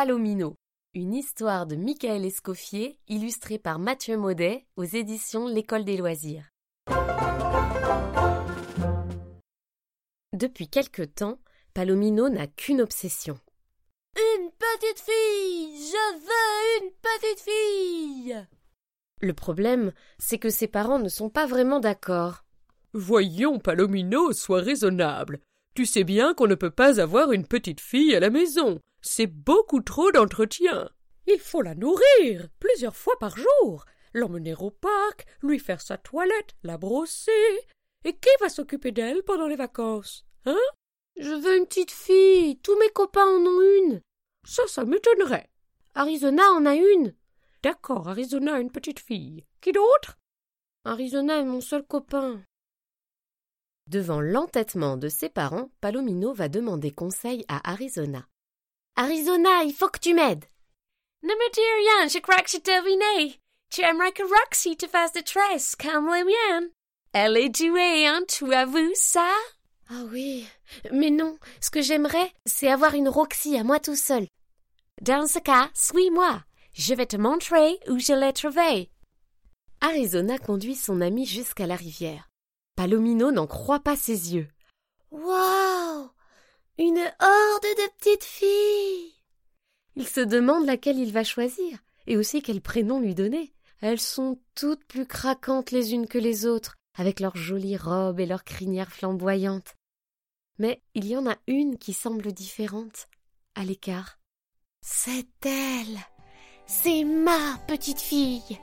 Palomino, une histoire de Michael Escoffier illustrée par Mathieu Maudet aux éditions L'École des loisirs. Depuis quelque temps, Palomino n'a qu'une obsession. Une petite fille Je veux une petite fille Le problème, c'est que ses parents ne sont pas vraiment d'accord. Voyons, Palomino, sois raisonnable. Tu sais bien qu'on ne peut pas avoir une petite fille à la maison. C'est beaucoup trop d'entretien. Il faut la nourrir plusieurs fois par jour, l'emmener au parc, lui faire sa toilette, la brosser. Et qui va s'occuper d'elle pendant les vacances Hein? Je veux une petite fille. Tous mes copains en ont une. Ça, ça m'étonnerait. Arizona en a une. D'accord, Arizona a une petite fille. Qui d'autre? Arizona est mon seul copain. Devant l'entêtement de ses parents, Palomino va demander conseil à Arizona. Arizona, il faut que tu m'aides. Ne me dis rien, je crois que j'ai deviné. Tu aimerais que Roxy te fasse des tresses comme les miennes. Elle est douée, hein, tu vu ça? Ah oui, mais non, ce que j'aimerais, c'est avoir une Roxy à moi tout seul. Dans ce cas, suis-moi. Je vais te montrer où je l'ai trouvée. Arizona conduit son ami jusqu'à la rivière. Palomino n'en croit pas ses yeux. Waouh Une horde de petites filles Il se demande laquelle il va choisir, et aussi quel prénom lui donner. Elles sont toutes plus craquantes les unes que les autres, avec leurs jolies robes et leurs crinières flamboyantes. Mais il y en a une qui semble différente, à l'écart. C'est elle C'est ma petite fille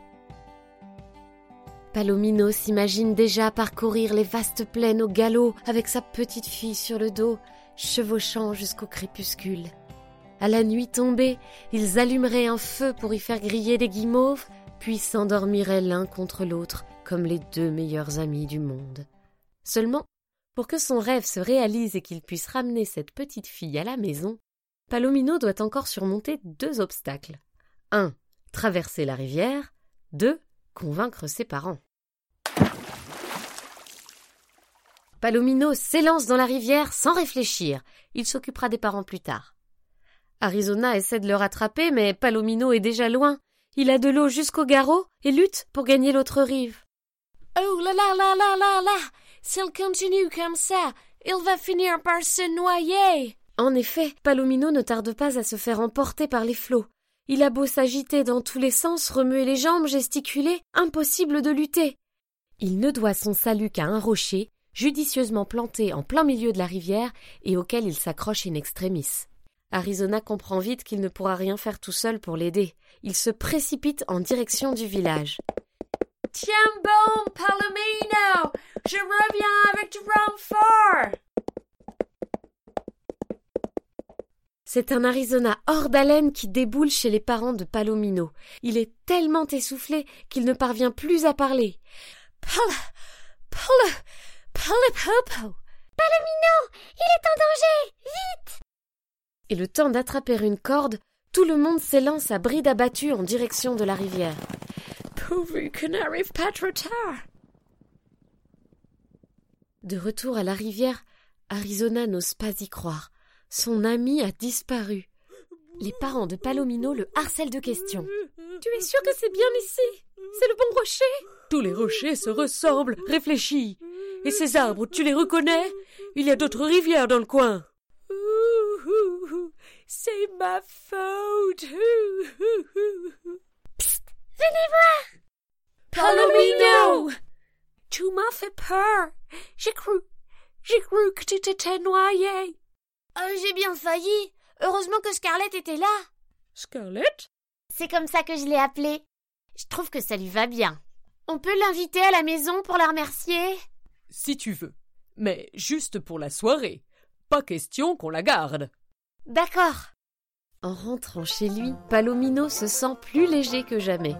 Palomino s'imagine déjà parcourir les vastes plaines au galop avec sa petite fille sur le dos, chevauchant jusqu'au crépuscule. À la nuit tombée, ils allumeraient un feu pour y faire griller des guimauves, puis s'endormiraient l'un contre l'autre comme les deux meilleurs amis du monde. Seulement, pour que son rêve se réalise et qu'il puisse ramener cette petite fille à la maison, Palomino doit encore surmonter deux obstacles. Un, traverser la rivière. Deux, convaincre ses parents. Palomino s'élance dans la rivière sans réfléchir. Il s'occupera des parents plus tard. Arizona essaie de le rattraper, mais Palomino est déjà loin. Il a de l'eau jusqu'au garrot et lutte pour gagner l'autre rive. Oh là là là là là là S'il continue comme ça, il va finir par se noyer. En effet, Palomino ne tarde pas à se faire emporter par les flots. Il a beau s'agiter dans tous les sens, remuer les jambes, gesticuler, impossible de lutter. Il ne doit son salut qu'à un rocher, judicieusement planté en plein milieu de la rivière et auquel il s'accroche in extremis. Arizona comprend vite qu'il ne pourra rien faire tout seul pour l'aider. Il se précipite en direction du village. Tiens bon, Palomino, je reviens avec du renfort. C'est un Arizona hors d'haleine qui déboule chez les parents de Palomino. Il est tellement essoufflé qu'il ne parvient plus à parler. Pal, pal, Palipopo. Palomino, il est en danger, vite. Et le temps d'attraper une corde, tout le monde s'élance à bride abattue en direction de la rivière. Pourvu qu'on n'arrive pas trop tard. De retour à la rivière, Arizona n'ose pas y croire. Son ami a disparu. Les parents de Palomino le harcèlent de questions. Tu es sûr que c'est bien ici? C'est le bon rocher? Tous les rochers se ressemblent, réfléchis. Et ces arbres, tu les reconnais? Il y a d'autres rivières dans le coin. C'est ma faute. Psst, venez voir. Palomino, tu m'as fait peur. J'ai cru, j'ai cru que tu t'étais noyé. Euh, j'ai bien failli. Heureusement que Scarlett était là. Scarlett? C'est comme ça que je l'ai appelée. Je trouve que ça lui va bien. On peut l'inviter à la maison pour la remercier? Si tu veux. Mais juste pour la soirée. Pas question qu'on la garde. D'accord. En rentrant chez lui, Palomino se sent plus léger que jamais.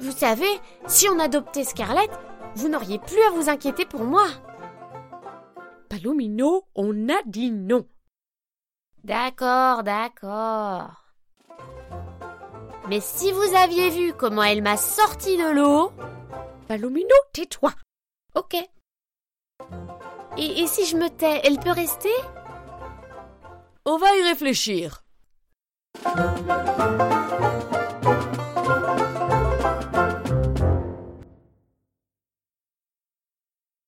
Vous savez, si on adoptait Scarlett, vous n'auriez plus à vous inquiéter pour moi. Palomino, on a dit non. D'accord, d'accord. Mais si vous aviez vu comment elle m'a sorti de l'eau. Palomino, tais-toi. Ok. Et, et si je me tais, elle peut rester? On va y réfléchir.